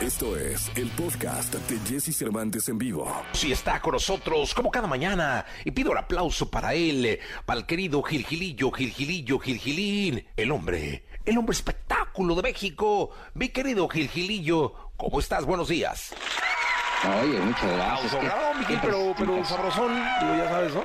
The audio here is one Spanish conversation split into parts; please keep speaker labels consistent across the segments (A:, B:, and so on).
A: Esto es el podcast de Jesse Cervantes en vivo.
B: Si está con nosotros, como cada mañana, y pido el aplauso para él, para el querido Gilgilillo, Gilgilillo, Gilgilín, el hombre, el hombre espectáculo de México. Mi querido Gilgilillo, ¿cómo estás? Buenos días.
C: Oye, muchas gracias.
B: Aplauso, Miguel, pero, pero sabrosón, digo, ya sabes, ¿no?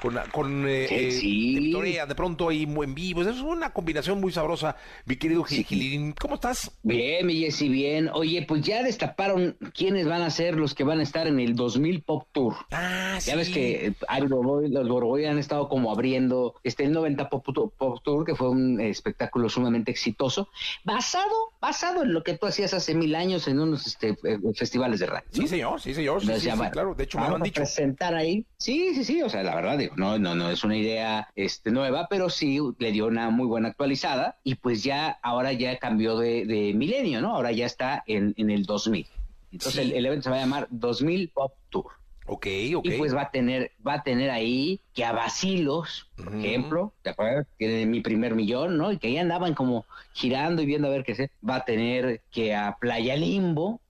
B: Con, con eh,
C: Sí,
B: eh,
C: sí.
B: de Victoria, de pronto ahí en vivo. Es una combinación muy sabrosa. Mi querido Gilgilín, ¿cómo estás?
C: Bien, mi Jessy, bien. Oye, pues ya destaparon quiénes van a ser los que van a estar en el 2000 Pop Tour.
B: Ah,
C: Ya ves que los Boroboy han estado como abriendo este el 90 Pop, Tour- Pop Tour, que fue un espectáculo sumamente exitoso, basado, basado en lo que tú hacías hace mil años en unos este, eh, festivales de radio. ¿no?
B: Sí, señor, sí, señor. Sí, sí, sí, claro. De hecho, me lo han dicho.
C: presentar ahí. Sí, sí, sí. O sea, la verdad, no, no, no es una idea este, nueva, pero sí le dio una muy buena actualizada y pues ya, ahora ya cambió de, de milenio, ¿no? Ahora ya está en, en el 2000. Entonces
B: Sí.
C: el, el evento se va a llamar 2000 Pop Tour.
B: Ok, ok.
C: Y pues va a tener, va a tener ahí que a Basilos, por ejemplo, ¿te acuerdas? Que de mi primer millón, ¿no? Y que ahí andaban como girando y viendo a ver qué sé. Va a tener que a Playa Limbo,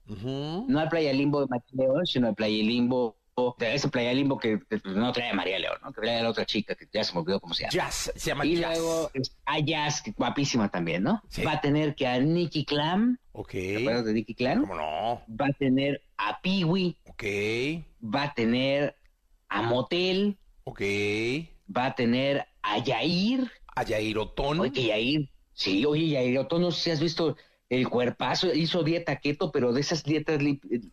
C: no al Playa Limbo de León, sino al Playa Limbo, de ese Playa Limbo que que, pues, no trae a María León, ¿no? Que trae a la otra chica que ya se me olvidó cómo se llama.
B: Jazz, se llama
C: y
B: Jazz.
C: luego a Jazz, que guapísima también, ¿no?
B: Sí.
C: Va a tener que a Nicky Clam,
B: Ok.
C: ¿te acuerdas de Nicky Clam?
B: ¿Cómo no?
C: Va a tener a Peewee,
B: Ok.
C: va a tener a Motel,
B: Ok.
C: va a tener a Yair.
B: A Yair Otón.
C: Oye, que Yair, sí, oye, Yair, Otto, no sé si has visto el cuerpazo, hizo dieta keto, pero de esas dietas,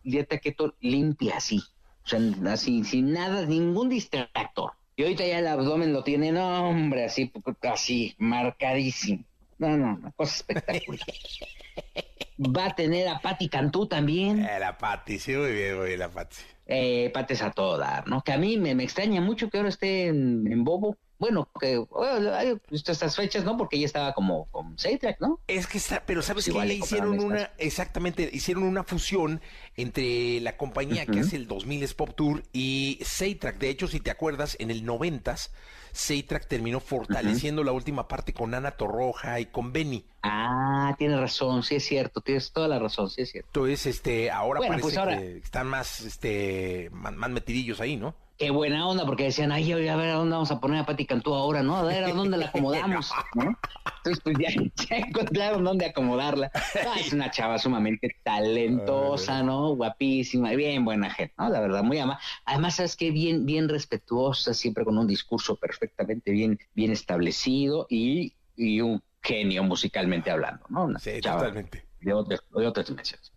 C: dieta keto limpia, así. Sea, así, sin nada, ningún distractor. Y ahorita ya el abdomen lo tiene, no, hombre, así, así, marcadísimo. No, no, una cosa espectacular. Va a tener a Patti Cantú también.
B: Eh, la Pati, sí, muy bien, muy bien, la Pati.
C: eh, pates a todo dar, ¿no? Que a mí me, me extraña mucho que ahora esté en, en Bobo. Bueno, que bueno, hay estas fechas, ¿no? Porque ella estaba como con Seitrack, ¿no?
B: Es que está, pero ¿sabes
C: Pues
B: qué?
C: igual le
B: hicieron una,
C: estas.
B: exactamente, hicieron una fusión entre la compañía que hace el 2000 Pop Tour y Seitrack. De hecho, si te acuerdas, en el 90s, Seitrack terminó fortaleciendo la última parte con Ana Torroja y con Benny.
C: Ah, tienes razón, sí es cierto, tienes toda la razón, sí es cierto.
B: Entonces, este, ahora
C: Bueno,
B: parece
C: pues ahora-
B: que están más, este, más, más metidillos ahí, ¿no?
C: Qué buena onda, porque decían, ay, a ver, ¿a dónde vamos a poner a Pati Cantú ahora, no? A ver, ¿a dónde la acomodamos? ¿no? Entonces, pues ya, ya encontraron dónde acomodarla. Es una chava sumamente talentosa, ¿no? Guapísima, bien buena gente, ¿no? La verdad, muy ama. Además, ¿sabes qué? Bien, bien respetuosa, siempre con un discurso perfectamente bien, bien establecido y, y un genio musicalmente hablando, ¿no? Una
B: Sí,
C: chava
B: totalmente.
C: De otras, de otras dimensiones.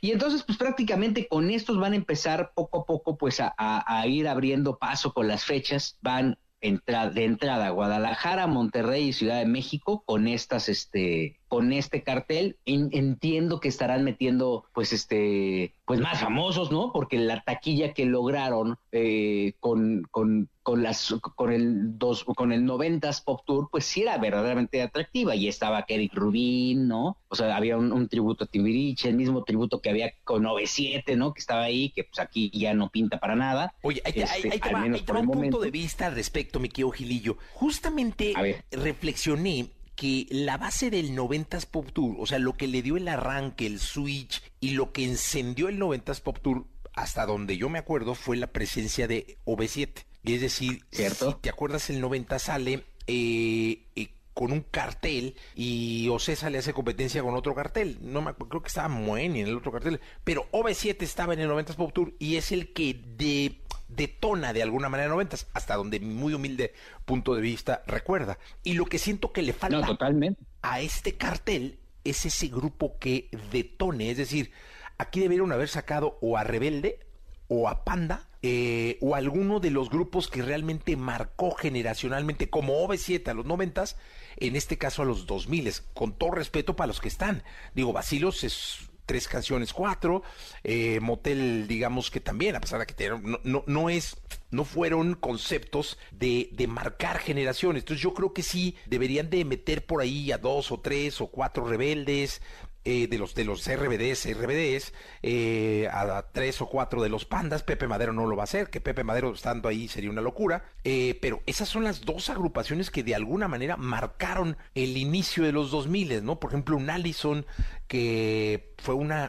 C: Y entonces, pues prácticamente con estos van a empezar poco a poco, pues a, a- a ir abriendo paso con las fechas. Van entra- de entrada Guadalajara, Monterrey y Ciudad de México con estas, este, con este cartel. En- entiendo que estarán metiendo, pues, este, pues más famosos, ¿no? Porque la taquilla que lograron eh, con, con, con las, con el dos, con el 90s Pop Tour, pues sí era verdaderamente atractiva. Y estaba Eric Rubin, ¿no? O sea, había un, un tributo a Timbiriche, el mismo tributo que había con 97, ¿no? Que estaba ahí, que pues aquí ya no pinta para nada.
B: Oye, ahí te, ahí-
C: Este,
B: ahí te
C: al
B: va,
C: menos
B: ahí te
C: por
B: va
C: el
B: un punto
C: momento.
B: de vista al respecto, mi querido Gilillo. Justamente reflexioné que la base del 90s Pop Tour, o sea, lo que le dio el arranque, el switch y lo que encendió el 90s Pop Tour, hasta donde yo me acuerdo, fue la presencia de OV7. Y es decir,
C: ¿Cierto?
B: si te acuerdas, el 90 sale eh, eh, con un cartel y Ocesa le hace competencia con otro cartel. No me acuerdo, creo que estaba Moeni en el otro cartel, pero OV7 estaba en el 90s Pop Tour y es el que de, detona de alguna manera 90s, hasta donde mi muy humilde punto de vista recuerda. Y lo que siento que le
C: No,
B: falta
C: totalmente.
B: a este cartel es ese grupo que detone, es decir, aquí debieron haber sacado o a Rebelde o a Panda eh, o alguno de los grupos que realmente marcó generacionalmente como OV7 a los noventas, en este caso a los 2000 con todo respeto para los que están. Digo, Basilos es tres canciones, cuatro, eh, Motel, digamos que también, a pesar de que no, no, no es, no fueron conceptos de, de marcar generaciones. Entonces yo creo que sí deberían de meter por ahí a dos o tres o cuatro rebeldes, eh, de los de los RBDs, RBDs, eh, a, tres o cuatro de los pandas. Pepe Madero no lo va a hacer, que Pepe Madero estando ahí sería una locura. Eh, pero esas son las dos agrupaciones que de alguna manera marcaron el inicio de los 2000, ¿no? Por ejemplo, un Allison que fue una,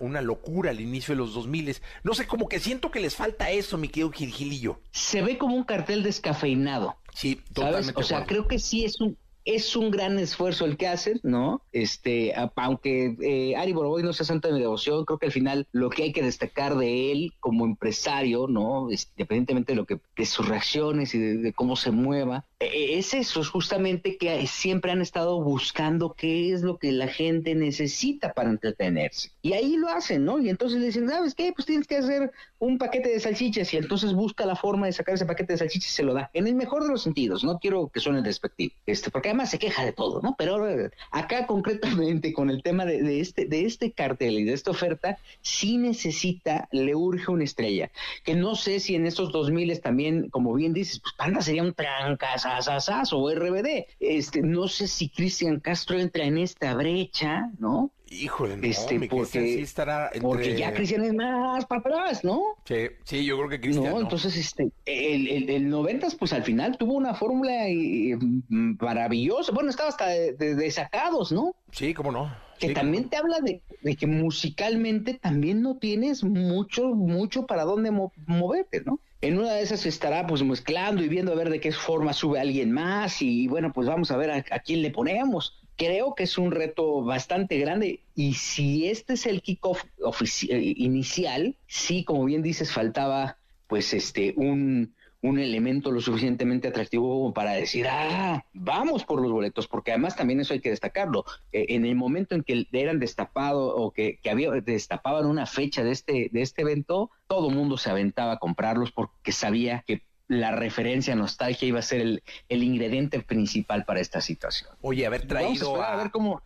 B: una, locura al inicio de los 2000. No sé, como que siento que les falta eso, mi querido Gilgilillo.
C: Se ve como un cartel descafeinado.
B: Sí, totalmente.
C: O sea, creo que sí es un es un gran esfuerzo el que hacen, ¿no? Este, aunque eh, Ari Boroboy no sea santo de mi devoción, creo que al final lo que hay que destacar de él como empresario, ¿no? Independientemente de lo que, de sus reacciones y de, cómo se mueva, es eso, es justamente que siempre han estado buscando qué es lo que la gente necesita para entretenerse. Y ahí lo hacen, ¿no? Y entonces le dicen, ¿sabes qué? Pues tienes que hacer un paquete de salchichas y entonces busca la forma de sacar ese paquete de salchichas y se lo da. En el mejor de los sentidos, no quiero que suene despectivo, este, porque se queja de todo, ¿no? Pero acá concretamente con el tema de, este, de este cartel y de esta oferta, sí necesita, le urge una estrella. Que no sé si en estos 2000 también, como bien dices, pues Panda sería un o RBD. Este, no sé si Cristian Castro entra en esta brecha, ¿no?
B: Híjole, no,
C: este, porque, estará porque ya Cristian es más para atrás, ¿no?
B: Sí, sí, yo creo que Cristian.
C: No, entonces este, el, el, el 90 pues al final tuvo una fórmula eh, maravillosa. Bueno, estaba hasta de, desacados, ¿no?
B: Sí, cómo no.
C: Que también te habla de, que musicalmente también no tienes mucho, mucho para dónde moverte, ¿no? En una de esas estará pues mezclando y viendo a ver de qué forma sube alguien más y bueno, pues vamos a ver a quién le ponemos. Creo que es un reto bastante grande y si este es el kickoff eh, inicial, sí, como bien dices, faltaba pues este un, un elemento lo suficientemente atractivo para decir, ah, vamos por los boletos, porque además también eso hay que destacarlo. Eh, en el momento en que eran destapado o que, que había, destapaban una fecha de este, de este evento, todo mundo se aventaba a comprarlos porque sabía que la referencia nostalgia iba a ser el, ingrediente principal para esta situación.
B: Oye, haber traído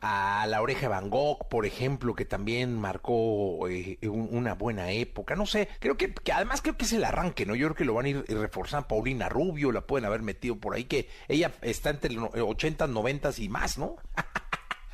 B: a, la oreja Van Gogh, por ejemplo, que también marcó eh, una buena época, no sé, creo que, que, además creo que es el arranque, ¿no? Yo creo que lo van a ir reforzando, Paulina Rubio la pueden haber metido por ahí, que ella está entre los 80, 90 y más, ¿no?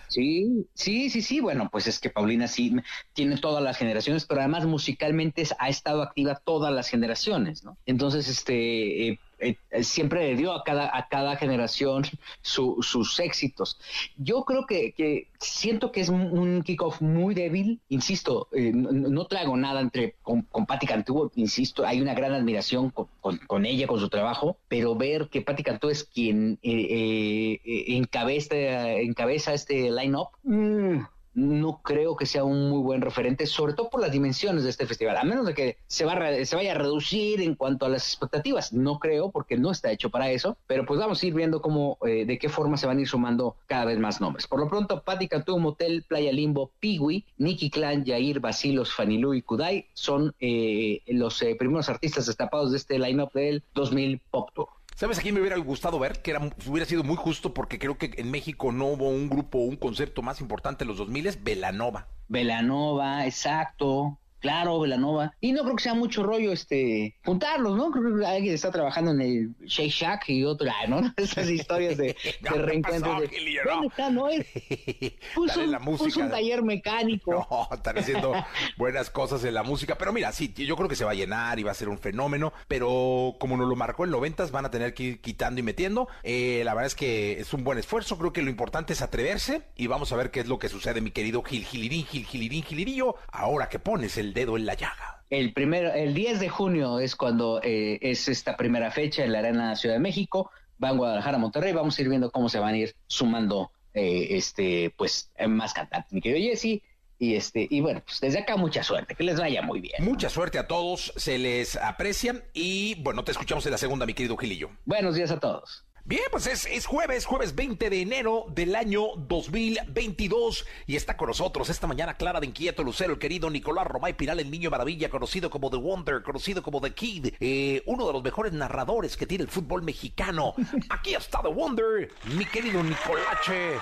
C: Sí, sí, sí, sí. Bueno, pues es que Paulina sí tiene todas las generaciones, pero además musicalmente ha estado activa todas las generaciones, ¿no? Entonces, este, eh, eh, siempre dio a cada, a cada generación sus éxitos. Yo creo que, siento que es un kickoff muy débil, insisto, eh, no, traigo nada entre con, con Patti Cantú, insisto, hay una gran admiración con, ella, con su trabajo, pero ver que Patti Cantú es quien eh, encabeza, encabeza este line-up, mm, no creo que sea un muy buen referente, sobre todo por las dimensiones de este festival, a menos de que se, va se vaya a reducir en cuanto a las expectativas. No creo, porque no está hecho para eso, pero pues vamos a ir viendo cómo, eh, de qué forma se van a ir sumando cada vez más nombres. Por lo pronto, Patti Cantú, Motel, Playa Limbo, Piwi, Nicky Clan, Yair, Basilos, Fanilú y Kudai son eh, los eh, primeros artistas destapados de este line-up del 2000 Pop Tour.
B: ¿Sabes a quién me hubiera gustado ver? Que era, hubiera sido muy justo porque creo que en México no hubo un grupo, un concepto más importante en los 2000, Velanova.
C: Velanova, exacto. Claro, Velanova. Y no creo que sea mucho rollo este juntarlos, ¿no? Creo que alguien está trabando en el Shake Shack y otro, ¿no? Esas historias de, de reencuentro. de, ¿Dónde está, no? Es, puso, la música. puso un taller mecánico.
B: No, están haciendo buenas cosas en la música. Pero mira, sí, yo creo que se va a llenar y va a ser un fenómeno. Pero como nos lo marcó en 90, van a tener que ir quitando y metiendo. Eh, la verdad es que es un buen esfuerzo. Creo que lo importante es atreverse. Y vamos a ver qué es lo que sucede, mi querido Gil Gilirín, Gil Gilirín, Gilirillo. Ahora que pones el dedo en la llaga.
C: El primero, el 10 de junio es cuando eh, es esta primera fecha en la Arena Ciudad de México. Va en Guadalajara, Monterrey. Vamos a ir viendo cómo se van a ir sumando eh, este, pues, más cantantes. Mi querido Jesse. Y este, y bueno, pues desde acá mucha suerte, que les vaya muy bien.
B: Mucha suerte a todos, se les aprecia y bueno, te escuchamos en la segunda, mi querido Gilillo.
C: Buenos días a todos.
B: Bien, pues es, jueves, jueves 20 de enero del año 2022 y está con nosotros esta mañana Clara de Inquieto Lucero, el querido Nicolás Romay Piral, el niño maravilla, conocido como The Wonder, conocido como The Kid, eh, uno de los mejores narradores que tiene el fútbol mexicano. Aquí está The Wonder, mi querido Nicolache.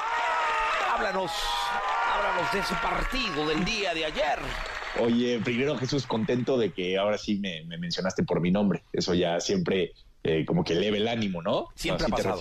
B: Háblanos, háblanos de ese partido del día de ayer.
D: Oye, primero Jesús, contento de que ahora sí me, me mencionaste por mi nombre. Eso ya siempre eh, como que eleve el ánimo, ¿no?
B: Siempre ha pasado.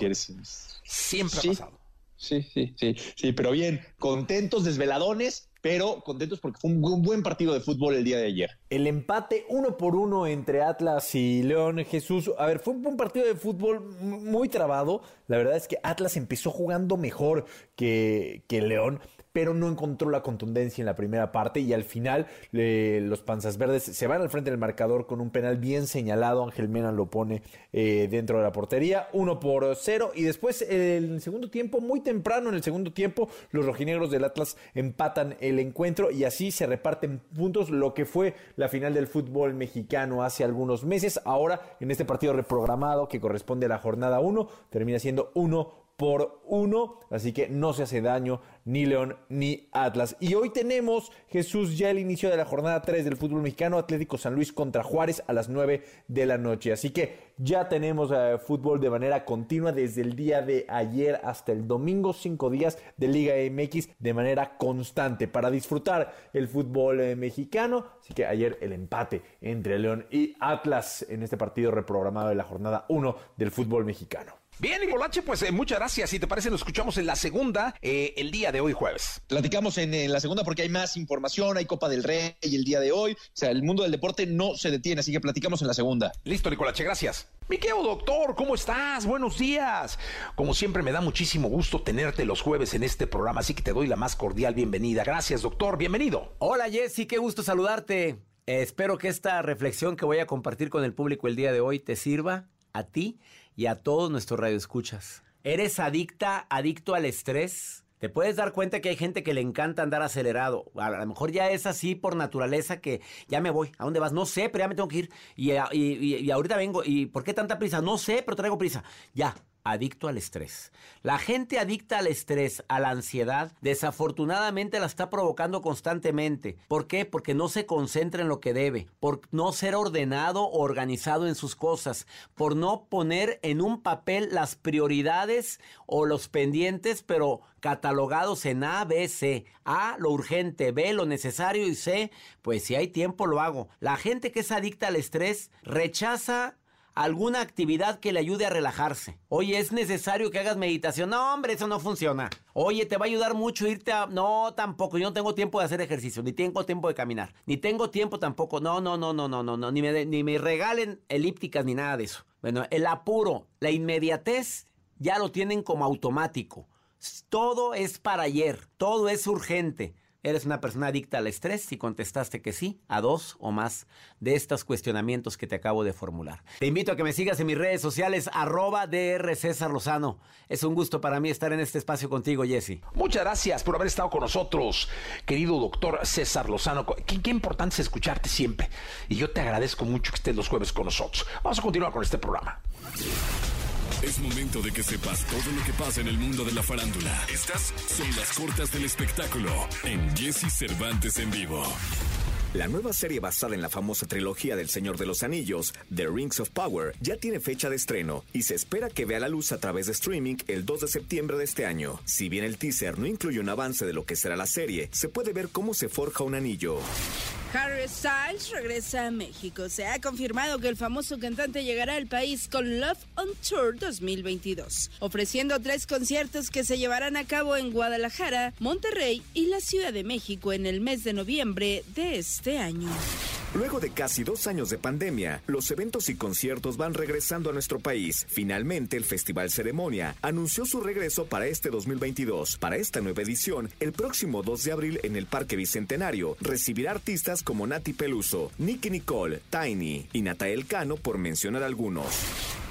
B: Siempre ha pasado.
D: Sí, sí, sí, sí, pero bien, contentos, desveladones, pero contentos porque fue un buen partido de fútbol el día de ayer.
E: El empate uno por uno entre Atlas y León Jesús. A ver, fue un partido de fútbol muy trabado. La verdad es que Atlas empezó jugando mejor que, que León pero no encontró la contundencia en la primera parte y al final los Panzas Verdes se van al frente del marcador con un penal bien señalado. Ángel Mena lo pone eh, dentro de la portería, uno por cero y después en el segundo tiempo, muy temprano en el segundo tiempo, los rojinegros del Atlas empatan el encuentro y así se reparten puntos lo que fue la final del fútbol mexicano hace algunos meses. Ahora en este partido reprogramado que corresponde a la jornada 1 termina siendo 1 por uno, así que no se hace daño ni León ni Atlas. Y hoy tenemos, Jesús, ya el inicio de la jornada 3 del fútbol mexicano, Atlético San Luis contra Juárez a las 9 de la noche. Así que ya tenemos eh, fútbol de manera continua desde el día de ayer hasta el domingo, cinco días de Liga MX de manera constante para disfrutar el fútbol eh, mexicano. Así que ayer el empate entre León y Atlas en este partido reprogramado de la jornada 1 del fútbol mexicano.
B: Bien, Nicolache, pues eh, muchas gracias. Si te parece, nos escuchamos en la segunda eh, el día de hoy, jueves.
D: Platicamos en, la segunda porque hay más información, hay Copa del Rey el día de hoy. O sea, el mundo del deporte no se detiene, así que platicamos en la segunda.
B: Listo, Nicolache, gracias. Miqueo, doctor, ¿cómo estás? Buenos días. Como siempre, me da muchísimo gusto tenerte los jueves en este programa, así que te doy la más cordial bienvenida. Gracias, doctor, bienvenido.
F: Hola, Jesse, qué gusto saludarte. espero que esta reflexión que voy a compartir con el público el día de hoy te sirva a ti y a todos nuestros radioescuchas. ¿Eres adicta, adicto al estrés? Te puedes dar cuenta que hay gente que le encanta andar acelerado. A lo mejor ya es así por naturaleza que ya me voy. ¿A dónde vas? No sé, pero ya me tengo que ir. Y, y, y ahorita vengo. ¿Y por qué tanta prisa? No sé, pero traigo prisa. Ya, adicto al estrés. La gente adicta al estrés, a la ansiedad, desafortunadamente la está provocando constantemente. ¿Por qué? Porque no se concentra en lo que debe, por no ser ordenado o organizado en sus cosas, por no poner en un papel las prioridades o los pendientes, pero catalogados en A, B, C. A, lo urgente, B, lo necesario y C, pues si hay tiempo lo hago. La gente que es adicta al estrés rechaza alguna actividad que le ayude a relajarse. Oye, es necesario que hagas meditación. No, hombre, eso no funciona. Oye, te va a ayudar mucho irte a... No, tampoco. Yo no tengo tiempo de hacer ejercicio, ni tengo tiempo de caminar, ni tengo tiempo tampoco. No, no, no, no, no, no. Ni me, ni me regalen elípticas ni nada de eso. Bueno, el apuro, la inmediatez, ya lo tienen como automático. Todo es para ayer, todo es urgente. ¿Eres una persona adicta al estrés? Si contestaste que sí, a dos o más de estos cuestionamientos que te acabo de formular. Te invito a que me sigas en mis redes sociales, arroba DR César Lozano. Es un gusto para mí estar en este espacio contigo, Jesse.
B: Muchas gracias por haber estado con nosotros, querido doctor César Lozano. Qué, qué importante es escucharte siempre. Y yo te agradezco mucho que estés los jueves con nosotros. Vamos a continuar con este programa.
A: Es momento de que sepas todo lo que pasa en el mundo de la farándula. Estas son las cortas del espectáculo en Jesse Cervantes en vivo.
G: La nueva serie basada en la famosa trilogía del Señor de los Anillos, The Rings of Power, ya tiene fecha de estreno y se espera que vea la luz a través de streaming el 2 de septiembre de este año. Si bien el teaser no incluye un avance de lo que será la serie, se puede ver cómo se forja un anillo.
H: Harry Styles regresa a México. Se ha confirmado que el famoso cantante llegará al país con Love on Tour 2022, ofreciendo tres conciertos que se llevarán a cabo en Guadalajara, Monterrey y la Ciudad de México en el mes de noviembre de este año.
G: Luego de casi dos años de pandemia, los eventos y conciertos van regresando a nuestro país. Finalmente, el Festival Ceremonia anunció su regreso para este 2022. Para esta nueva edición, el próximo 2 de abril en el Parque Bicentenario, recibirá artistas como Nati Peluso, Nicky Nicole, Tiny y Natael Cano, por mencionar algunos.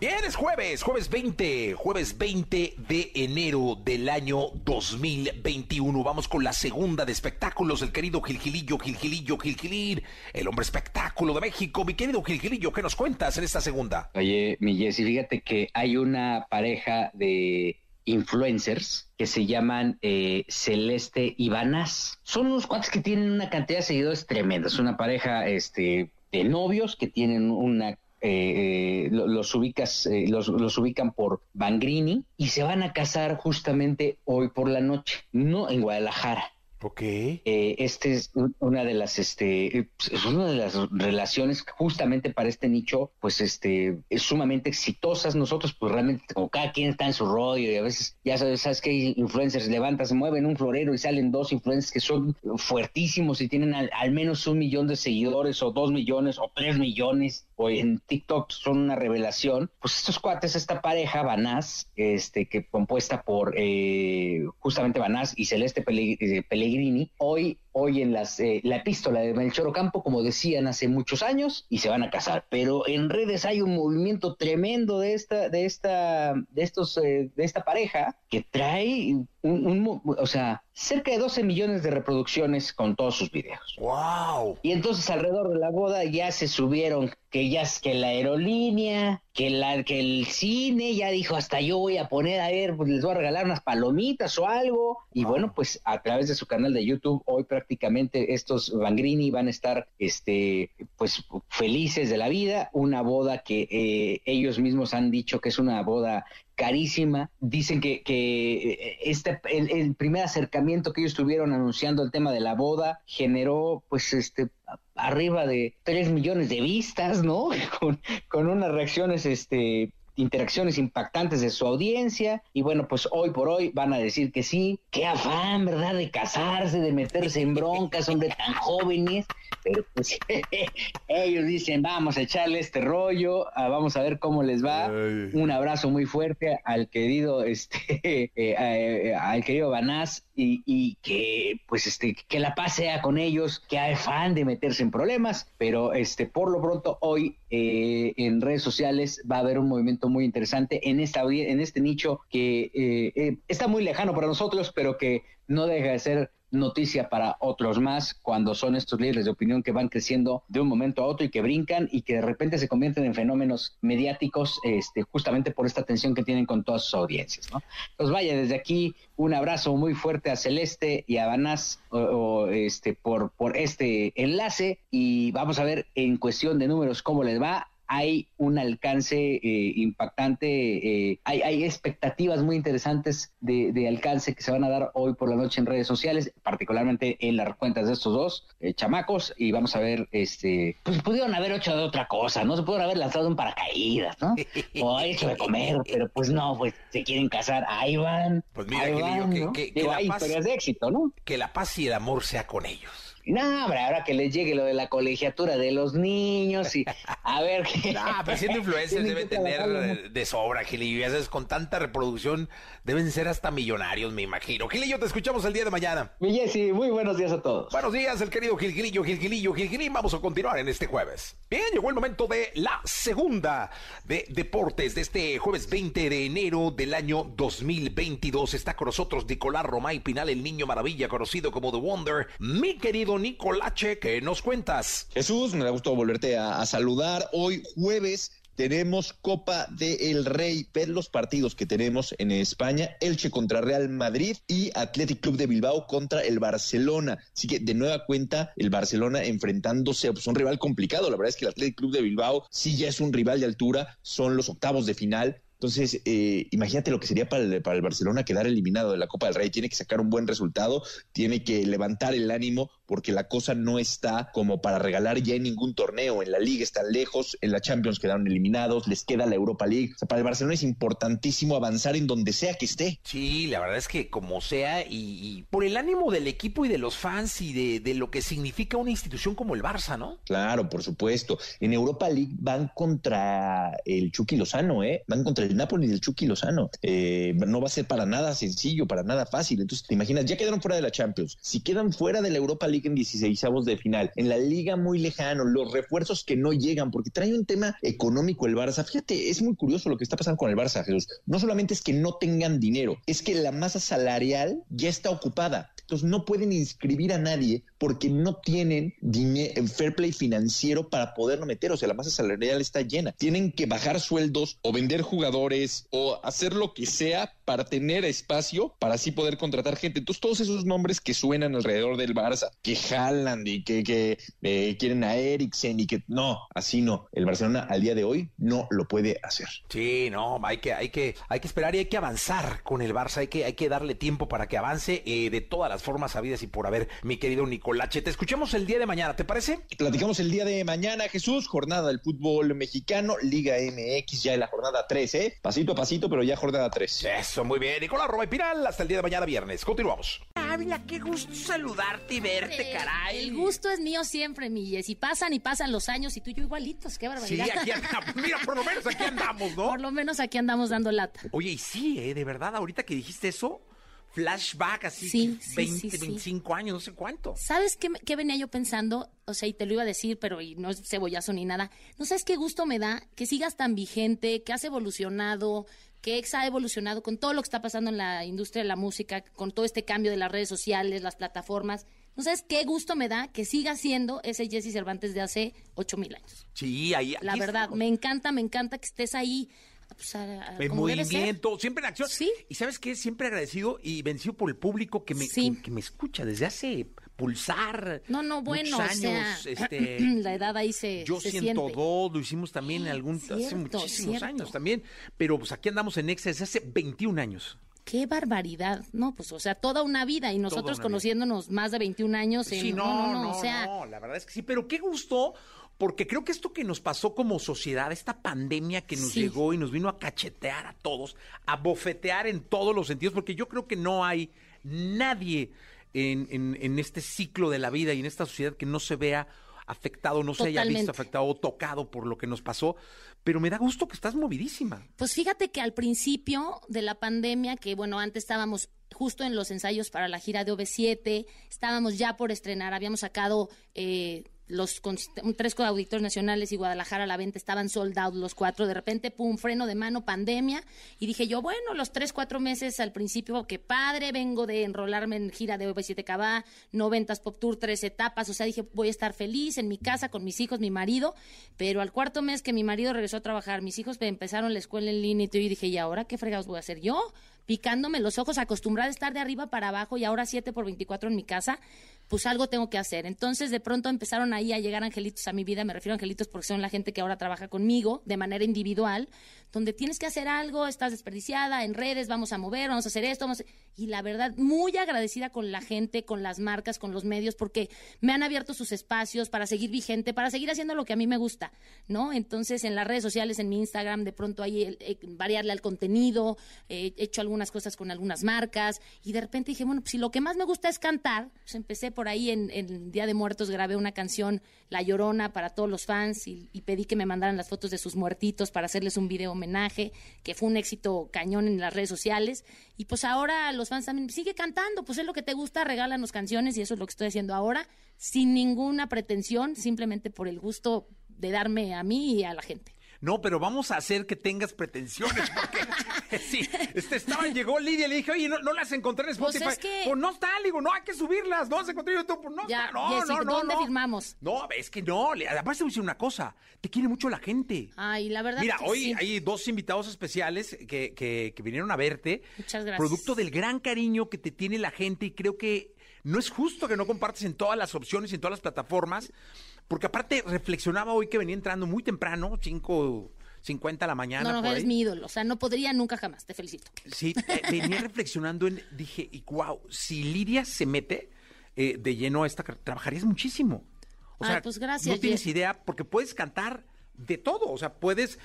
B: Bien, es jueves, jueves 20, jueves 20 de enero del año 2021. Vamos con la segunda de espectáculos, el querido Gilgilillo, Gilgilillo, Gilgilir, el hombre espectáculo de México. Mi querido Gilgilillo, ¿qué nos cuentas en esta segunda?
C: Oye, mi Jessy, fíjate que hay una pareja de influencers que se llaman eh, Celeste y Vanás. Son unos cuates que tienen una cantidad de seguidores tremendos, una pareja este, de novios que tienen una eh, eh los ubicas, eh, los, los, ubican por Bangrini y se van a casar justamente hoy por la noche, no en Guadalajara.
B: Ok.
C: Eh, este es un- una de las, este, es una de las relaciones justamente para este nicho, pues, este, es sumamente exitosas. Nosotros, pues, realmente, como cada quien está en su rollo y a veces, ya sabes, sabes que hay influencers levantan, se mueven un florero y salen dos influencers que son fuertísimos y tienen al, al menos un millón de seguidores o dos millones o tres millones o en TikTok son una revelación. Pues estos cuates, esta pareja, Banás, este, que compuesta por eh, justamente Banás y Celeste eh, Pellegrini, hoy, hoy en las, eh, la epístola de Melchor Ocampo, como decían hace muchos años, y se van a casar. Pero en redes hay un movimiento tremendo de esta, de esta, de estos, eh, de esta pareja que trae un, o sea, cerca de 12 millones de reproducciones con todos sus videos.
B: ¡Wow!
C: Y entonces alrededor de la boda ya se subieron que ya es que la aerolínea, que la que el cine ya dijo hasta yo voy a poner a ver, pues les voy a regalar unas palomitas o algo. Y bueno, pues a través de su canal de YouTube hoy prácticamente estos Vangrini van a estar este pues felices de la vida, una boda que eh, ellos mismos han dicho que es una boda carísima. Dicen que, que eh, este, el, el primer acercamiento que ellos tuvieron anunciando el tema de la boda generó, pues, este, arriba de 3 millones de vistas, ¿no? Con, con unas reacciones, este interacciones impactantes de su audiencia y bueno pues hoy por hoy van a decir que sí qué afán verdad de casarse de meterse en broncas hombre tan jóvenes pero pues ellos dicen vamos a echarle este rollo ah, vamos a ver cómo les va
B: Ay.
C: un abrazo muy fuerte al querido este eh, eh, al querido Banás y, y que pues este que la paz sea con ellos que hay fan de meterse en problemas pero este por lo pronto hoy eh, en redes sociales va a haber un movimiento muy interesante en esta en este nicho que eh, eh, está muy lejano para nosotros pero que no deja de ser noticia para otros más cuando son estos líderes de opinión que van creciendo de un momento a otro y que brincan y que de repente se convierten en fenómenos mediáticos este, justamente por esta atención que tienen con todas sus audiencias. ¿no? Entonces vaya, desde aquí un abrazo muy fuerte a Celeste y a Banás o, este, por, por este enlace y vamos a ver en cuestión de números cómo les va hay un alcance eh, impactante, eh, hay, hay, expectativas muy interesantes de, de, alcance que se van a dar hoy por la noche en redes sociales, particularmente en las cuentas de estos dos eh, chamacos, y vamos a ver, este, pues pudieron haber hecho de otra cosa, ¿no? Se pudieron haber lanzado un paracaídas, ¿no? O hecho de comer, pero pues no, pues se quieren casar, ahí van.
B: Pues mira,
C: ahí van,
B: que,
C: ¿no?
B: que, que
C: Digo,
B: la
C: hay
B: paz,
C: historias de éxito, ¿no?
B: que la paz y el amor sea con ellos.
C: No, hombre, ahora que les llegue lo de la colegiatura de los niños y a ver qué.
B: Ah, pero siendo influencers
C: que
B: tener de, de sobra, Gilillo. Ya sabes, con tanta reproducción deben ser hasta millonarios, me imagino. Gilillo, te escuchamos el día de mañana.
C: Mi Jessy, muy buenos días a todos.
B: Buenos días, el querido Gilgilillo, Gilgilillo, Gilgilín. Vamos a continuar en este jueves. Bien, llegó el momento de la segunda de deportes de este jueves 20 de enero del año 2022. Está con nosotros Nicolás Romay Pinal, el niño maravilla, conocido como The Wonder. Mi querido Nicolache, ¿qué nos cuentas?
D: Jesús, me da gusto volverte a, saludar. Hoy jueves tenemos Copa del Rey. Ver los partidos que tenemos en España: Elche contra Real Madrid y Athletic Club de Bilbao contra el Barcelona. Así que de nueva cuenta, el Barcelona enfrentándose a pues, un rival complicado. La verdad es que el Athletic Club de Bilbao sí ya es un rival de altura. Son los octavos de final. Entonces, eh, imagínate lo que sería para el, Barcelona quedar eliminado de la Copa del Rey. Tiene que sacar un buen resultado, tiene que levantar el ánimo, porque la cosa no está como para regalar ya en ningún torneo. En la Liga están lejos, en la Champions quedaron eliminados, les queda la Europa League. O sea, para el Barcelona es importantísimo avanzar en donde sea que esté.
B: Sí, la verdad es que como sea, y, y por el ánimo del equipo y de los fans y de, de, lo que significa una institución como el Barça, ¿no?
D: Claro, por supuesto. En Europa League van contra el Chucky Lozano, ¿eh? Van contra el Napoli del Chucky Lozano. Eh, no va a ser para nada sencillo, para nada fácil. Entonces, te imaginas, ya quedaron fuera de la Champions. Si quedan fuera de la Europa League en 16 de final, en la liga muy lejano, los refuerzos que no llegan, porque trae un tema económico el Barça. Fíjate, es muy curioso lo que está pasando con el Barça, Jesús. No solamente es que no tengan dinero, es que la masa salarial ya está ocupada. Entonces no pueden inscribir a nadie porque no tienen dinero, fair play financiero para poderlo meter. O sea, la masa salarial está llena. Tienen que bajar sueldos o vender jugadores o hacer lo que sea para tener espacio para así poder contratar gente. Entonces, todos esos nombres que suenan alrededor del Barça, que jalan y que, que eh, quieren a Eriksen y que no, así no. El Barcelona al día de hoy no lo puede hacer.
B: Sí, no, hay que, hay que, hay que esperar y hay que avanzar con el Barça, hay que, hay que darle tiempo para que avance eh, de todas las formas habidas y por haber, mi querido Nicolache. Te escuchamos el día de mañana, ¿te parece?
D: Platicamos el día de mañana, Jesús, jornada del fútbol mexicano, Liga MX, ya en la jornada 3, ¿eh? Pasito a pasito, pero ya jornada 3.
B: Eso, muy bien. Nicolás Roma y Piral, hasta el día de mañana viernes. Continuamos.
I: Ávila, qué gusto saludarte y verte, caray.
J: El gusto es mío siempre, Milles. Y pasan y pasan los años y tú y yo igualitos. Qué
B: Sí,
J: barbaridad.
B: aquí andamos. Mira, por lo menos aquí andamos, ¿no?
J: Por lo menos aquí andamos dando lata.
B: Oye, y sí, ¿eh? De verdad, ahorita que dijiste eso, flashback así,
J: Sí, sí,
B: 20,
J: sí, sí.
B: 25 años, no sé cuánto.
J: ¿Sabes qué, venía yo pensando? O sea, y te lo iba a decir, pero y no es cebollazo ni nada. ¿No sabes qué gusto me da que sigas tan vigente, que has evolucionado, que Exa ha evolucionado con todo lo que está pasando en la industria de la música, con todo este cambio de las redes sociales, las plataformas? ¿No sabes qué gusto me da que sigas siendo ese Jesse Cervantes de hace ocho mil años?
B: Sí, ahí.
J: La verdad, me encanta, me encanta que estés ahí. Pues, a- a- ser.
B: movimiento, siempre en acción.
J: Sí.
B: Y sabes qué, siempre agradecido y vencido por el público que me,
J: Sí.
B: que, que me escucha desde hace pulsar.
J: No, no, bueno,
B: muchos
J: o sea,
B: años, este,
J: la edad ahí se,
B: Yo
J: se
B: siento
J: siente.
B: dos, lo hicimos también en algún, hace muchísimos
J: cierto.
B: años también. Pero pues aquí andamos en Exa desde hace 21 años.
J: Qué barbaridad, no, pues, o sea, toda una vida y nosotros
B: vida.
J: conociéndonos más de 21 años. En,
B: Sí, no,
J: no,
B: no,
J: o sea,
B: no, la verdad es que sí, pero qué gusto, porque creo que esto que nos pasó como sociedad, esta pandemia que nos
J: Sí.
B: llegó y nos vino a cachetear a todos, a bofetear en todos los sentidos, porque yo creo que no hay nadie en, en- en este ciclo de la vida y en esta sociedad que no se vea afectado, no se haya visto
J: Totalmente.
B: afectado o tocado por lo que nos pasó, pero me da gusto que estás movidísima.
J: Pues fíjate que al principio de la pandemia, que bueno, antes estábamos justo en los ensayos para la gira de OV7, estábamos ya por estrenar, habíamos sacado eh, los con- tres auditores nacionales y Guadalajara a la venta, estaban soldados los cuatro, de repente, pum, freno de mano, pandemia, y dije yo, bueno, los tres, cuatro meses al principio, qué padre, vengo de enrolarme en gira de OV7 Cabá, 90 Pop Tour, tres etapas, o sea, dije, voy a estar feliz en mi casa con mis hijos, mi marido, pero al cuarto mes que mi marido regresó a trabajar, mis hijos empezaron la escuela en línea y todo, y dije, ¿y ahora qué fregados voy a hacer yo? Picándome los ojos, acostumbrada a estar de arriba para abajo y ahora 7 por 24 en mi casa, pues algo tengo que hacer. Entonces, de pronto empezaron ahí a llegar angelitos a mi vida, me refiero a angelitos porque son la gente que ahora trabaja conmigo de manera individual, donde tienes que hacer algo, estás desperdiciada en redes, vamos a mover, vamos a hacer esto, vamos a- y la verdad, muy agradecida con la gente, con las marcas, con los medios, porque me han abierto sus espacios para seguir vigente, para seguir haciendo lo que a mí me gusta, ¿no? Entonces, en las redes sociales, en mi Instagram, de pronto ahí eh, eh, variarle al contenido, eh, he hecho algunas cosas con algunas marcas, y de repente dije, bueno, pues si lo que más me gusta es cantar, pues empecé por ahí en, en Día de Muertos, grabé una canción, La Llorona, para todos los fans, y, y pedí que me mandaran las fotos de sus muertitos para hacerles un video homenaje, que fue un éxito cañón en las redes sociales, y pues ahora los fans también, sigue cantando, pues es lo que te gusta, regálanos canciones, y eso es lo que estoy haciendo ahora, sin ninguna pretensión, simplemente por el gusto de darme a mí y a la gente.
B: No, pero vamos a hacer que tengas pretensiones, porque sí, este, estaban, llegó Lidia y le dije, oye, no, no las encontré en
J: Pues
B: Spotify.
J: es que-
B: Pues no está, le digo, no, hay que subirlas, no las encontré en YouTube, pues no
J: Ya,
B: está, no, no, no,
J: ¿dónde
B: no.
J: firmamos?
B: No, es que no, además te voy a decir una cosa, te quiere mucho la gente.
J: Ay, la verdad
B: Mira,
J: que
B: hoy
J: sí.
B: hay dos invitados especiales que, que- que vinieron a verte.
J: Muchas gracias.
B: Producto del gran cariño que te tiene la gente y creo que no es justo que no compartas en todas las opciones y en todas las plataformas. Porque aparte reflexionaba hoy que venía entrando muy temprano, 5.50 de la mañana.
J: No, no, eres
B: ahí.
J: mi ídolo. O sea, no podría nunca jamás. Te felicito.
B: Sí, eh, venía reflexionando en, dije, y wow, si Lidia se mete eh, de lleno a esta trabajarías muchísimo. O sea,
J: pues gracias,
B: no tienes idea, porque puedes cantar de todo, o sea, puedes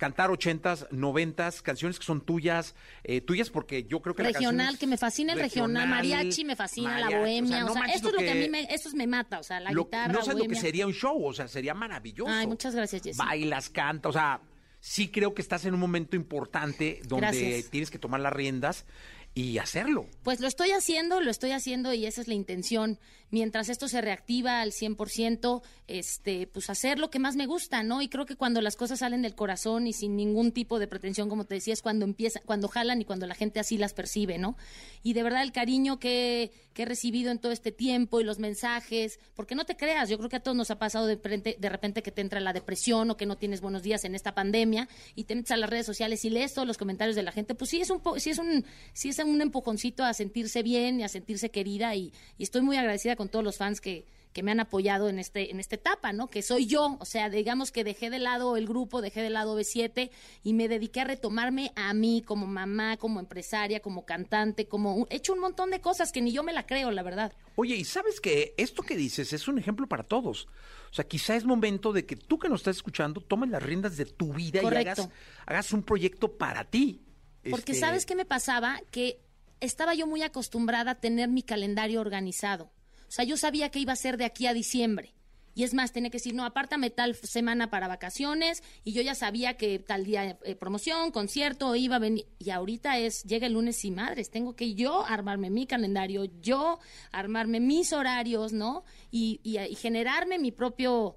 B: cantar ochentas, noventas, canciones que son tuyas, eh, tuyas porque yo creo que la
J: regional,
B: canción es
J: que me fascina el regional, mariachi me fascina, la bohemia, o sea, esto es lo que a mí me, esto es- me mata, o sea, la
B: lo-
J: guitarra,
B: no sé lo que sería un show, o sea, sería maravilloso.
J: Ay, muchas gracias, Jessy.
B: Bailas, canta, o sea, sí creo que estás en un momento importante donde
J: Gracias.
B: tienes que tomar las riendas y hacerlo.
J: Pues lo estoy haciendo, lo estoy haciendo y esa es la intención. mientras esto se reactiva al 100%, este, pues hacer lo que más me gusta, ¿no? Y creo que cuando las cosas salen del corazón y sin ningún tipo de pretensión, como te decía, es cuando empieza, cuando jalan y cuando la gente así las percibe, ¿no? Y de verdad el cariño que, que he recibido en todo este tiempo y los mensajes, porque no te creas, yo creo que a todos nos ha pasado de repente, de repente que te entra la depresión o que no tienes buenos días en esta pandemia y te metes a las redes sociales y lees todos los comentarios de la gente, pues sí es un po- sí es un sí es un empujoncito a sentirse bien y a sentirse querida y, y estoy muy agradecida con todos los fans que que me han apoyado en este en esta etapa, ¿no? Que soy yo, o sea, digamos que dejé de lado el grupo, dejé de lado B7 y me dediqué a retomarme a mí como mamá, como empresaria, como cantante, como un- he hecho un montón de cosas que ni yo me la creo, la verdad.
B: Oye, y sabes que esto que dices es un ejemplo para todos. O sea, quizá es momento de que tú que nos estás escuchando tomes las riendas de tu vida y hagas, hagas un proyecto para ti.
J: Porque
B: Este,
J: sabes qué me pasaba que estaba yo muy acostumbrada a tener mi calendario organizado. O sea, yo sabía que iba a ser de aquí a diciembre. Y es más, tenía que decir, no, apártame tal semana para vacaciones. Y yo ya sabía que tal día eh, promoción, concierto, iba a venir. Y ahorita es, llega el lunes y madres. Tengo que yo armarme mi calendario, yo armarme mis horarios, ¿no? Y, y- y generarme mi propio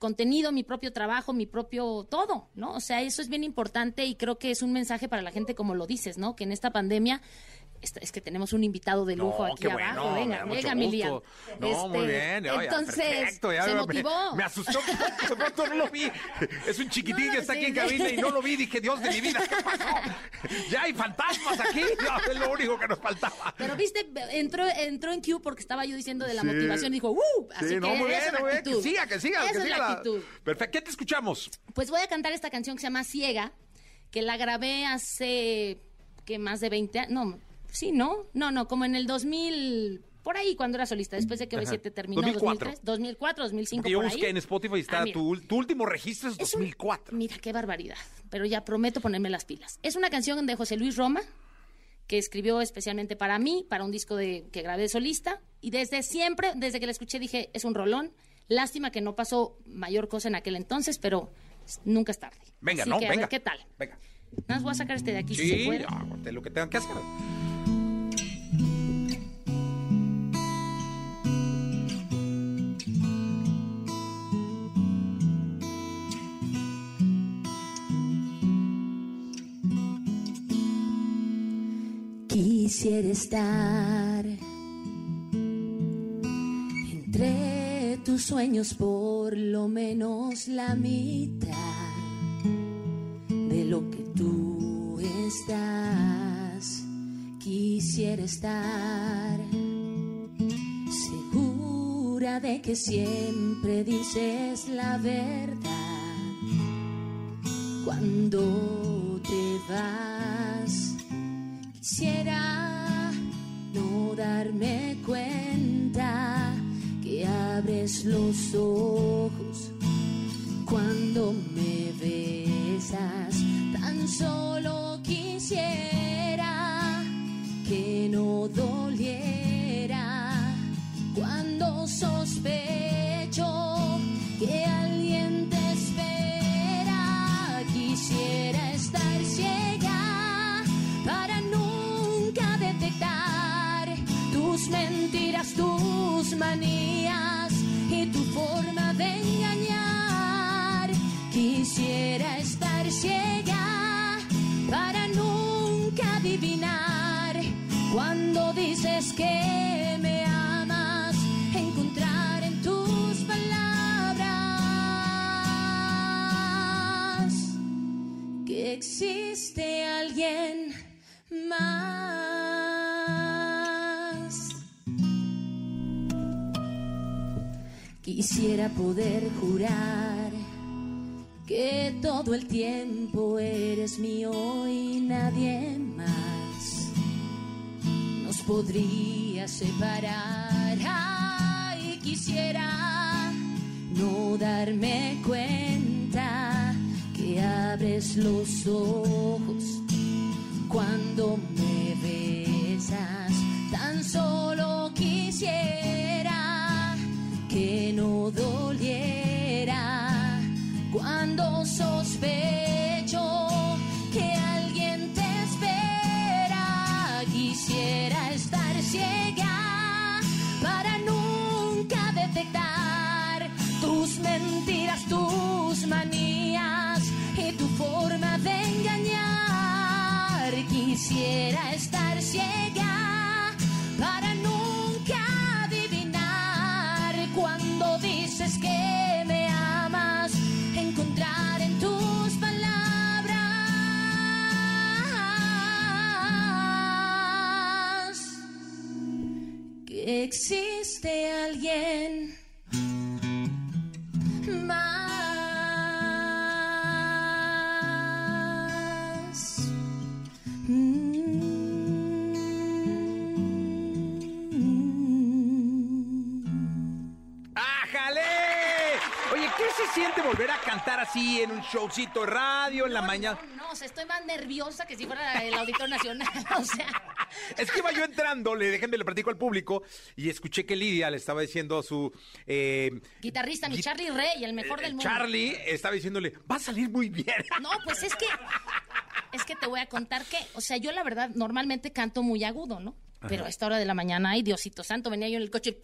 J: contenido, mi propio trabajo, mi propio todo, ¿no? O sea, eso es bien importante y creo que es un mensaje para la gente, como lo dices, ¿no? Que en esta pandemia es que tenemos un invitado de lujo
B: No,
J: aquí abajo.
B: bueno,
J: venga, venga, mi Lian.
B: gusto. No,
J: Este,
B: muy bien. oye,
J: entonces,
B: perfecto, ya
J: se
B: me-
J: motivó.
B: Me, asustó pronto no lo vi. Es un chiquitín
J: No,
B: que está
J: sí,
B: aquí en cabina y no lo vi. Dije, Dios de mi vida, ¿qué pasó? Ya hay fantasmas aquí. Es lo único que nos faltaba.
J: Pero viste, entró, entró en Q porque estaba yo diciendo de la
B: Sí.
J: motivación. Dijo, ¡uh! Así
B: Sí,
J: que
B: no, muy bien,
J: esa
B: muy bien. Que siga, que siga.
J: Esa
B: que siga
J: la
B: la-
J: actitud.
B: Perfecto. ¿Qué te escuchamos?
J: Pues voy a cantar esta canción que se llama Ciega, que la grabé hace que más de 20 años. No, sí, ¿no? No, no, como en el 2000, por ahí cuando era solista, después de que
B: Ajá.
J: B7 terminó,
B: 2004.
J: 2003, 2004, 2005,
B: Porque yo
J: por ahí.
B: busqué en Spotify y está
J: Ah,
B: tu, tu último registro es
J: Es un-
B: 2004.
J: Mira, qué barbaridad. Pero ya prometo ponerme las pilas. Es una canción de José Luis Roma, que escribió especialmente para mí, para un disco de, que grabé solista. Y desde siempre, desde que la escuché, dije, es un rolón. Lástima que no pasó mayor cosa en aquel entonces, pero nunca es tarde.
B: Venga,
J: Así
B: ¿no?
J: que, a
B: Venga.
J: ver, ¿qué tal?
B: Venga.
J: Nada más voy a sacar este de aquí si se
B: Sí,
J: puede.
B: no, lo que tengan que hacer.
J: Quisiera estar entre tus sueños por lo menos la mitad de lo que tú estás. Quisiera estar segura de que siempre dices la verdad cuando te vas. Darme cuenta que abres los ojos Quisiera poder jurar que todo el tiempo eres mío y nadie más nos podría separar. Ay, quisiera no darme cuenta que abres los ojos cuando me besas. Tan solo quisiera que no doliera cuando sospecho que alguien te espera. Quisiera estar ciega para nunca detectar tus mentiras, tus manías alguien más.
B: ¡Ájale! Oye, ¿qué se siente volver a cantar así en un showcito radio en la
J: No,
B: mañana?
J: No, no, estoy más nerviosa que si fuera el Auditor Nacional. O sea,
B: Es que iba yo entrando, le déjenme le platico al público y escuché que Lidia le estaba diciendo a su eh,
J: guitarrista, mi
B: Gui-
J: Charlie Rey, el mejor
B: eh,
J: del mundo.
B: Charlie estaba diciéndole, va a salir muy bien.
J: No, pues es que es que te voy a contar que, o sea, yo la verdad normalmente canto muy agudo, ¿no? Pero a esta hora de la mañana, ay, Diosito Santo, venía yo en el coche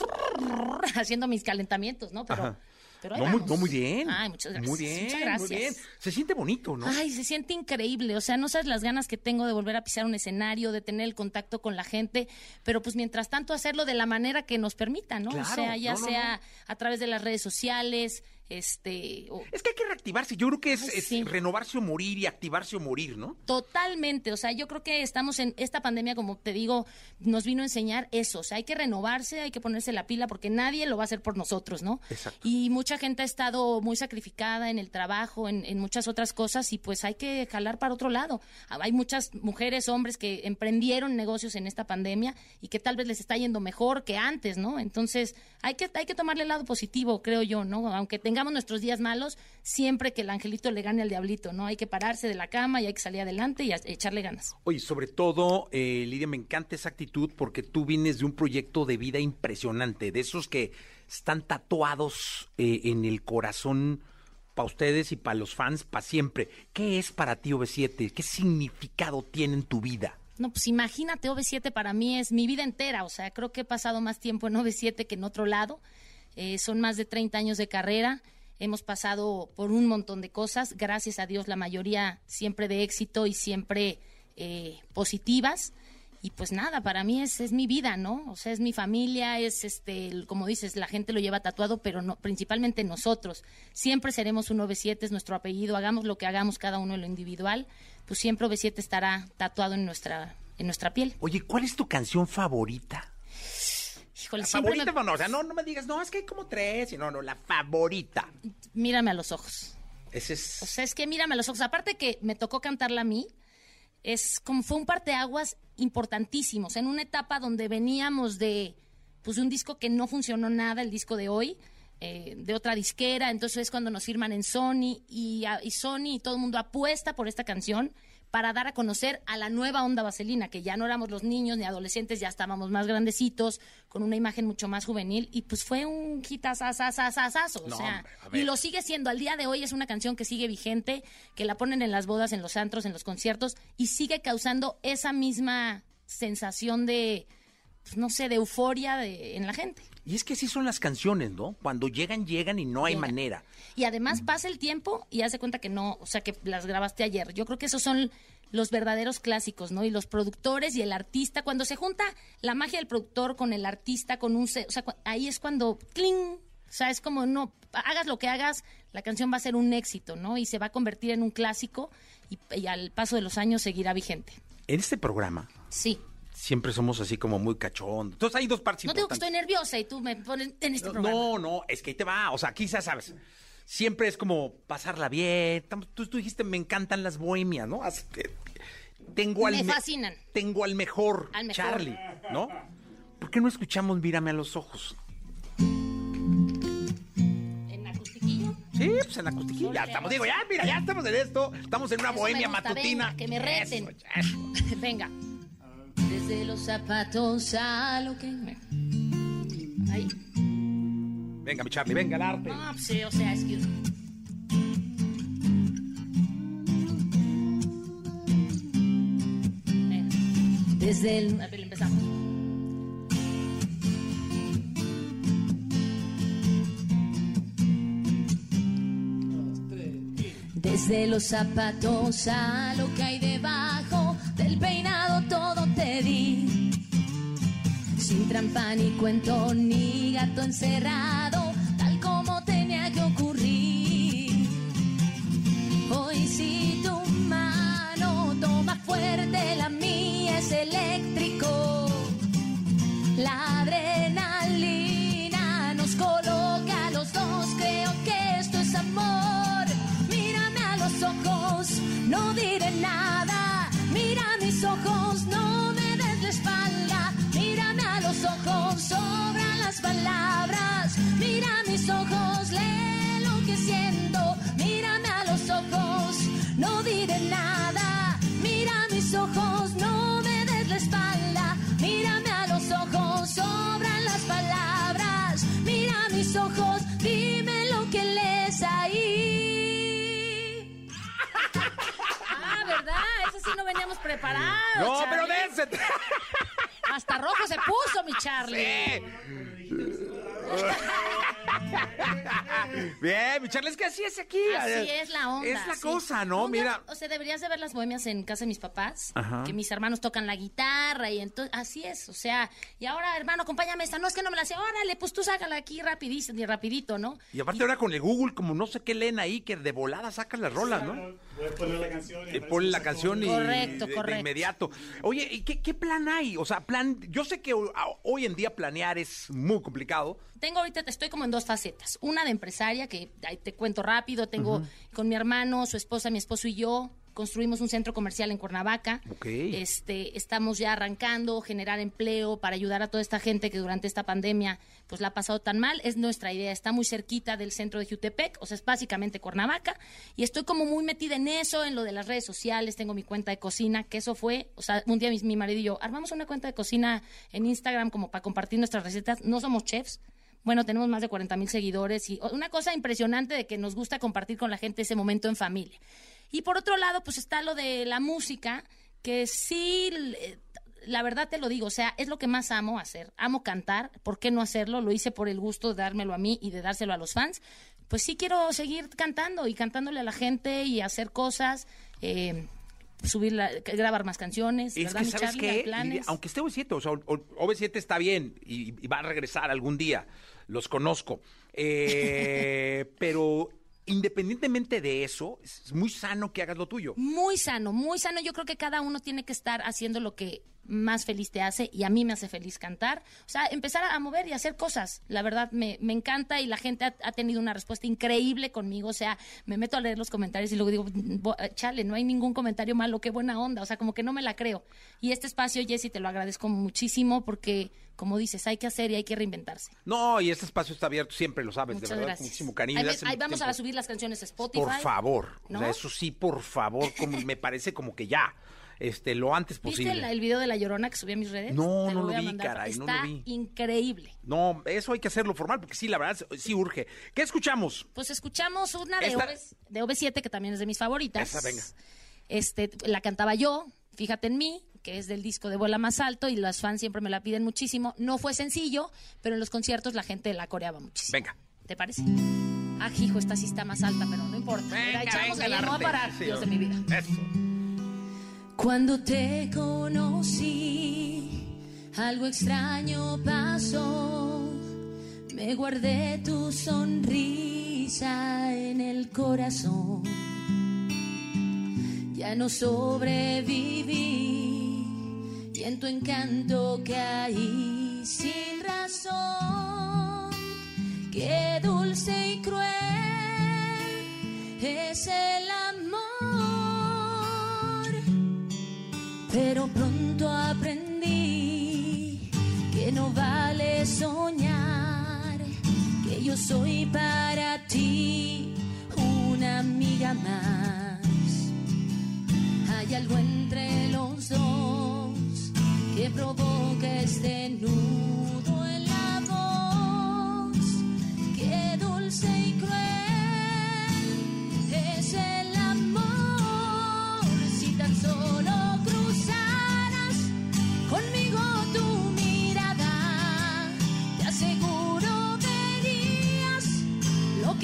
J: haciendo mis calentamientos, ¿no? Pero,
B: Ajá.
J: Pero
B: No muy, no, muy bien.
J: Ay, muchas gracias.
B: Muy bien,
J: Muchas gracias.
B: muy bien. Se siente bonito, ¿no?
J: Ay, se siente increíble. O sea, no sabes las ganas que tengo de volver a pisar un escenario, de tener el contacto con la gente, pero pues mientras tanto hacerlo de la manera que nos permita, ¿no?
B: Claro,
J: o sea, ya
B: no,
J: sea a través de las redes sociales, este... o-
B: Es que hay que reactivarse. Yo creo que es,
J: Ay,
B: es
J: sí.
B: renovarse o morir y activarse o morir, ¿no?
J: Totalmente, o sea, yo creo que estamos en esta pandemia, como te digo, nos vino a enseñar eso, o sea, hay que renovarse, hay que ponerse la pila porque nadie lo va a hacer por nosotros, ¿no?
B: Exacto.
J: Y mucha gente ha estado muy sacrificada en el trabajo, en, en muchas otras cosas y pues hay que jalar para otro lado. Hay muchas mujeres, hombres que emprendieron negocios en esta pandemia y que tal vez les está yendo mejor que antes, ¿no? Entonces, hay que, hay que tomarle el lado positivo, creo yo, ¿no? Aunque tengamos nuestros días malos, siempre que el angelito le gane al diablito, ¿no? Hay que pararse de la cama y hay que salir adelante y a- echarle ganas.
B: Oye, sobre todo, eh, Lidia, me encanta esa actitud porque tú vienes de un proyecto de vida impresionante, de esos que están tatuados eh, en el corazón para ustedes y para los fans para siempre. ¿Qué es para ti OV7? ¿Qué significado tiene en tu vida?
J: No, pues imagínate, OV7 para mí es mi vida entera, o sea, creo que he pasado más tiempo en OV7 que en otro lado. Eh, son más de 30 años de carrera, hemos pasado por un montón de cosas, gracias a Dios la mayoría siempre de éxito y siempre eh, positivas. Y pues nada, para mí es, es mi vida, ¿no? O sea, es mi familia, es este, como dices, la gente lo lleva tatuado, pero no, principalmente nosotros. Siempre seremos un OV7, es nuestro apellido, hagamos lo que hagamos cada uno en lo individual, pues siempre OV7 estará tatuado en nuestra, en nuestra piel.
B: Oye, ¿cuál es tu canción favorita?
J: Híjole,
B: La
J: siempre
B: favorita,
J: me-
B: no, o sea, no, no me digas, no, es que hay como tres, y no, no, la favorita.
J: mírame a los ojos.
B: Ese es...
J: O sea, es que mírame a los ojos. Aparte que me tocó cantarla a mí, es como fue un parteaguas importantísimo. O sea, en una etapa donde veníamos de, pues, un disco que no funcionó nada, el disco de hoy, eh, de otra disquera. Entonces es cuando nos firman en Sony y, a- y Sony y todo el mundo apuesta por esta canción para dar a conocer a la nueva onda vaselina, que ya no éramos los niños ni adolescentes, ya estábamos más grandecitos, con una imagen mucho más juvenil, y pues fue un hitazazazazazazo, o
B: No,
J: sea,
B: hombre,
J: y lo sigue siendo. Al día de hoy es una canción que sigue vigente, que la ponen en las bodas, en los antros, en los conciertos y sigue causando esa misma sensación de, pues, no sé, de euforia de, en la gente.
B: Y es que así son las canciones, ¿no? Cuando llegan, llegan y no hay manera.
J: Y además pasa el tiempo y hace cuenta que no, o sea, que las grabaste ayer. Yo creo que esos son los verdaderos clásicos, ¿no? Y los productores y el artista, cuando se junta la magia del productor con el artista, con un... O sea, ahí es cuando... ¡Cling! O sea, es como, no, hagas lo que hagas, la canción va a ser un éxito, ¿no? Y se va a convertir en un clásico y, y al paso de los años seguirá vigente.
B: En este programa
J: Sí.
B: Siempre somos así como muy cachondos. Entonces hay dos partes
J: No digo que estoy nerviosa y tú me pones en este programa.
B: No, no, es que ahí te va. O sea, ya sabes. Siempre es como pasarla bien. Tú, tú dijiste, me encantan las bohemias, ¿no? Así que Tengo al
J: Me
B: me-
J: fascinan.
B: Tengo al mejor,
J: Al mejor.
B: Charlie, ¿no? ¿Por qué no escuchamos Mírame a los ojos?
J: ¿En acustiquillo?
B: Sí, pues en la costiquilla. Ya estamos, digo, ya, mira, ya estamos en esto. Estamos en una
J: Eso
B: bohemia
J: gusta,
B: matutina.
J: venga, que me reten.
B: Eso, eso.
J: Venga desde los zapatos a lo que me... Ahí.
B: Venga, mi Charlie, venga el arte.
J: No, pues, sí, o sea, es que... Desde el... A ver, empezamos. Desde los zapatos a lo que hay debajo del peinado todo te di. Sin trampa ni cuento ni gato encerrado, tal como tenía que ocurrir. Hoy si No,
B: pero dense.
J: Hasta rojo se puso, mi Charlie.
B: Bien, mi Charlie, es que así es aquí.
J: Así es la onda.
B: Es la
J: sí.
B: cosa, ¿no? Mira.
J: O sea, deberías de ver las bohemias en casa de mis papás.
B: Ajá.
J: Que mis hermanos tocan la guitarra y entonces, así es. O sea, y ahora, hermano, acompáñame esta. No es que no me la sé. Órale, pues tú sácala aquí rapidito, ni rapidito, ¿no?
B: Y aparte ahora con el Google, como no sé qué leen ahí, que de volada sacan las rolas, ¿no?
K: Voy a poner la canción. y
B: Eh, Ponen la canción y
J: Correcto,
B: de- de,
J: correcto.
B: inmediato. Oye, ¿y qué, qué plan hay? O sea, plan, yo sé que hoy en día planear es muy complicado.
J: Tengo ahorita, estoy como en dos facetas. Una de empresaria, que ahí te cuento rápido. Tengo con mi hermano, su esposa, mi esposo y yo. Construimos un centro comercial en Cuernavaca. Este, estamos ya arrancando, generar empleo para ayudar a toda esta gente que durante esta pandemia pues la ha pasado tan mal. Es nuestra idea. Está muy cerquita del centro de Jutepec, o sea, es básicamente Cuernavaca. Y estoy como muy metida en eso, en lo de las redes sociales. Tengo mi cuenta de cocina, que eso fue, o sea, un día mi, mi marido y yo armamos una cuenta de cocina en Instagram como para compartir nuestras recetas. No somos chefs. Bueno, tenemos más de 40 mil seguidores y una cosa impresionante de que nos gusta compartir con la gente ese momento en familia. Y por otro lado, pues está lo de la música, que sí, eh, la verdad te lo digo, o sea, es lo que más amo hacer. Amo cantar, ¿por qué no hacerlo? Lo hice por el gusto de dármelo a mí y de dárselo a los fans. Pues sí quiero seguir cantando y cantándole a la gente y hacer cosas. eh, subir la- grabar más canciones,
B: Es
J: ¿verdad,
B: que, ¿sabes
J: Charlie?
B: Qué? Aunque esté OV7, o sea, o- o- OV7 está bien y, y va a regresar algún día, los conozco. Eh, pero independientemente de eso, es muy sano que hagas lo tuyo.
J: Muy sano, muy sano. Yo creo que cada uno tiene que estar haciendo lo que más feliz te hace y a mí me hace feliz cantar. O sea, empezar a mover y hacer cosas. La verdad me, me encanta y la gente ha, ha tenido una respuesta increíble conmigo. O sea, me meto a leer los comentarios y luego digo, "Bo- chale, no hay ningún comentario malo, qué buena onda. O sea, como que no me la creo. Y este espacio, Jessy, te lo agradezco muchísimo porque, como dices, hay que hacer y hay que reinventarse.
B: No, y este espacio está abierto siempre, lo sabes,
J: Muchas
B: de verdad,
J: gracias.
B: con muchísimo cariño.
J: Ahí, ahí vamos a
B: tiempo.
J: subir las canciones a Spotify.
B: Por favor,
J: ¿No?
B: o sea, eso sí, por favor, como me parece como que ya, este, lo antes
J: ¿Viste
B: posible.
J: el, el video de La Llorona que subí a mis redes?
B: No,
J: Te
B: no lo vi, caray, no lo vi.
J: increíble.
B: No, eso hay que hacerlo formal, porque sí, la verdad, sí urge. ¿Qué escuchamos?
J: Pues escuchamos una de,
B: Esta-
J: OV, de OV7, que también es de mis favoritas.
B: Esa, venga.
J: Este, la cantaba yo, Fíjate en mí, que es del disco de Vuela Más Alto, y los fans siempre me la piden muchísimo. No fue sencillo, pero en los conciertos la gente la coreaba muchísimo.
B: Venga.
J: ¿Te parece? Ah, hijo, esta sí está más alta, pero no importa. Mira, echamos
B: venga,
J: va a parar,
B: Sí,
J: Dios de mi vida.
B: Eso.
J: Cuando te conocí, algo extraño pasó. Me guardé tu sonrisa en el corazón. Ya no sobreviví y en tu encanto caí sin razón. Qué dulce y cruel es soñar, que yo soy para ti una amiga más. Hay algo entre los dos que provoca este nudo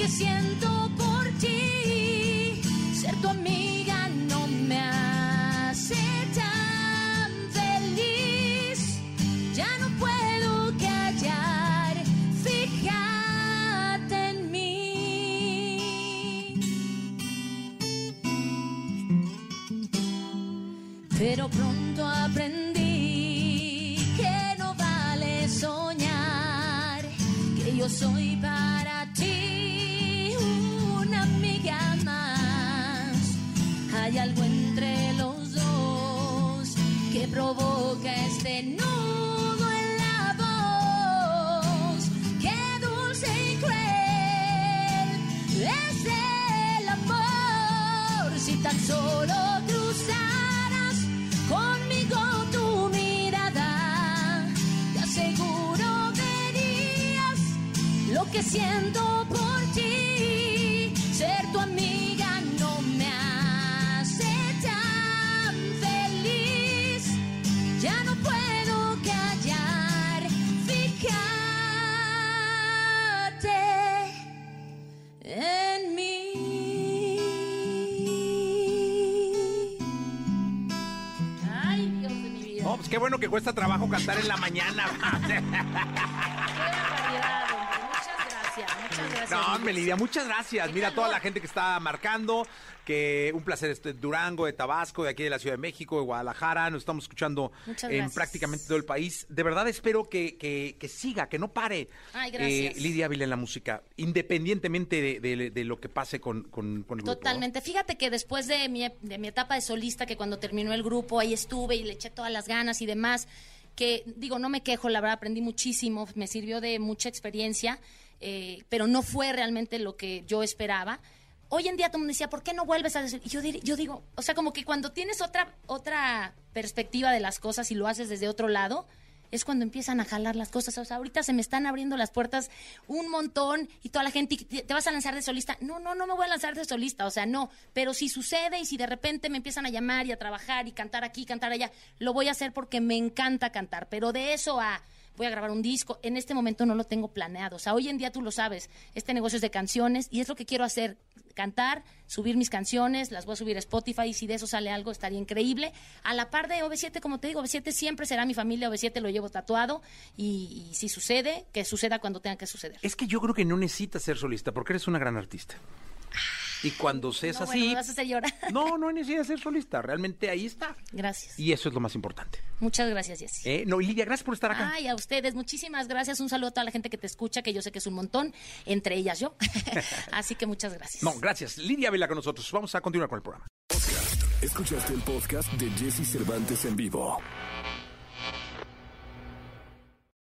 J: que siento Hay algo entre los dos que provoca este nudo en la voz. Qué dulce y cruel es el amor si tan solo cruzaras conmigo tu mirada. Te aseguro verías lo que siento por ti. Ser tu amiga
B: qué bueno que cuesta trabajo cantar en la mañana. No, hombre, Lidia, muchas gracias.
J: Qué
B: Mira,
J: calor.
B: toda la gente que está marcando, que un placer este Durango, de Tabasco, de aquí de la Ciudad de México, de Guadalajara, nos estamos escuchando
J: Muchas
B: en
J: gracias.
B: prácticamente todo el país. De verdad espero que, que- que siga, que no pare.
J: Ay, gracias.
B: eh, Lidia Ávila en la música, independientemente de, de- de lo que pase con, con, con el grupo.
J: Totalmente. Fíjate que después de mi, de mi etapa de solista, que cuando terminó el grupo, ahí estuve y le eché todas las ganas y demás, que digo, no me quejo, la verdad aprendí muchísimo, me sirvió de mucha experiencia, eh, pero no fue realmente lo que yo esperaba. Hoy en día todo el mundo decía, ¿por qué no vuelves a decir? Yo, dir- yo digo, o sea, como que cuando tienes otra, otra perspectiva de las cosas y lo haces desde otro lado, es cuando empiezan a jalar las cosas. O sea, ahorita se me están abriendo las puertas un montón y toda la gente, te vas a lanzar de solista. No, no, no me voy a lanzar de solista, o sea, no. Pero si sucede y si de repente me empiezan a llamar y a trabajar y cantar aquí, cantar allá, lo voy a hacer porque me encanta cantar. Pero de eso a voy a grabar un disco, en este momento no lo tengo planeado. O sea, hoy en día tú lo sabes, este negocio es de canciones y es lo que quiero hacer, cantar, subir mis canciones, las voy a subir a Spotify y si de eso sale algo estaría increíble. A la par de OV7, como te digo, OV7 siempre será mi familia, OV7 lo llevo tatuado y, y si sucede, que suceda cuando tenga que suceder.
B: Es que yo creo que no necesitas ser solista porque eres una gran artista. Y cuando seas
J: No, bueno,
B: así,
J: me vas a hacer llorar.
B: no, no necesitas ser solista. Realmente ahí está.
J: Gracias.
B: Y eso es lo más importante.
J: Muchas gracias, Jessy.
B: ¿Eh? No, y Lidia, gracias por estar acá.
J: Ay, a ustedes, muchísimas gracias. Un saludo a toda la gente que te escucha, que yo sé que es un montón, entre ellas yo. Así que muchas gracias.
B: No, gracias. Lidia Vela con nosotros. Vamos a continuar con el programa.
A: Escuchaste el podcast de Jesse Cervantes en vivo.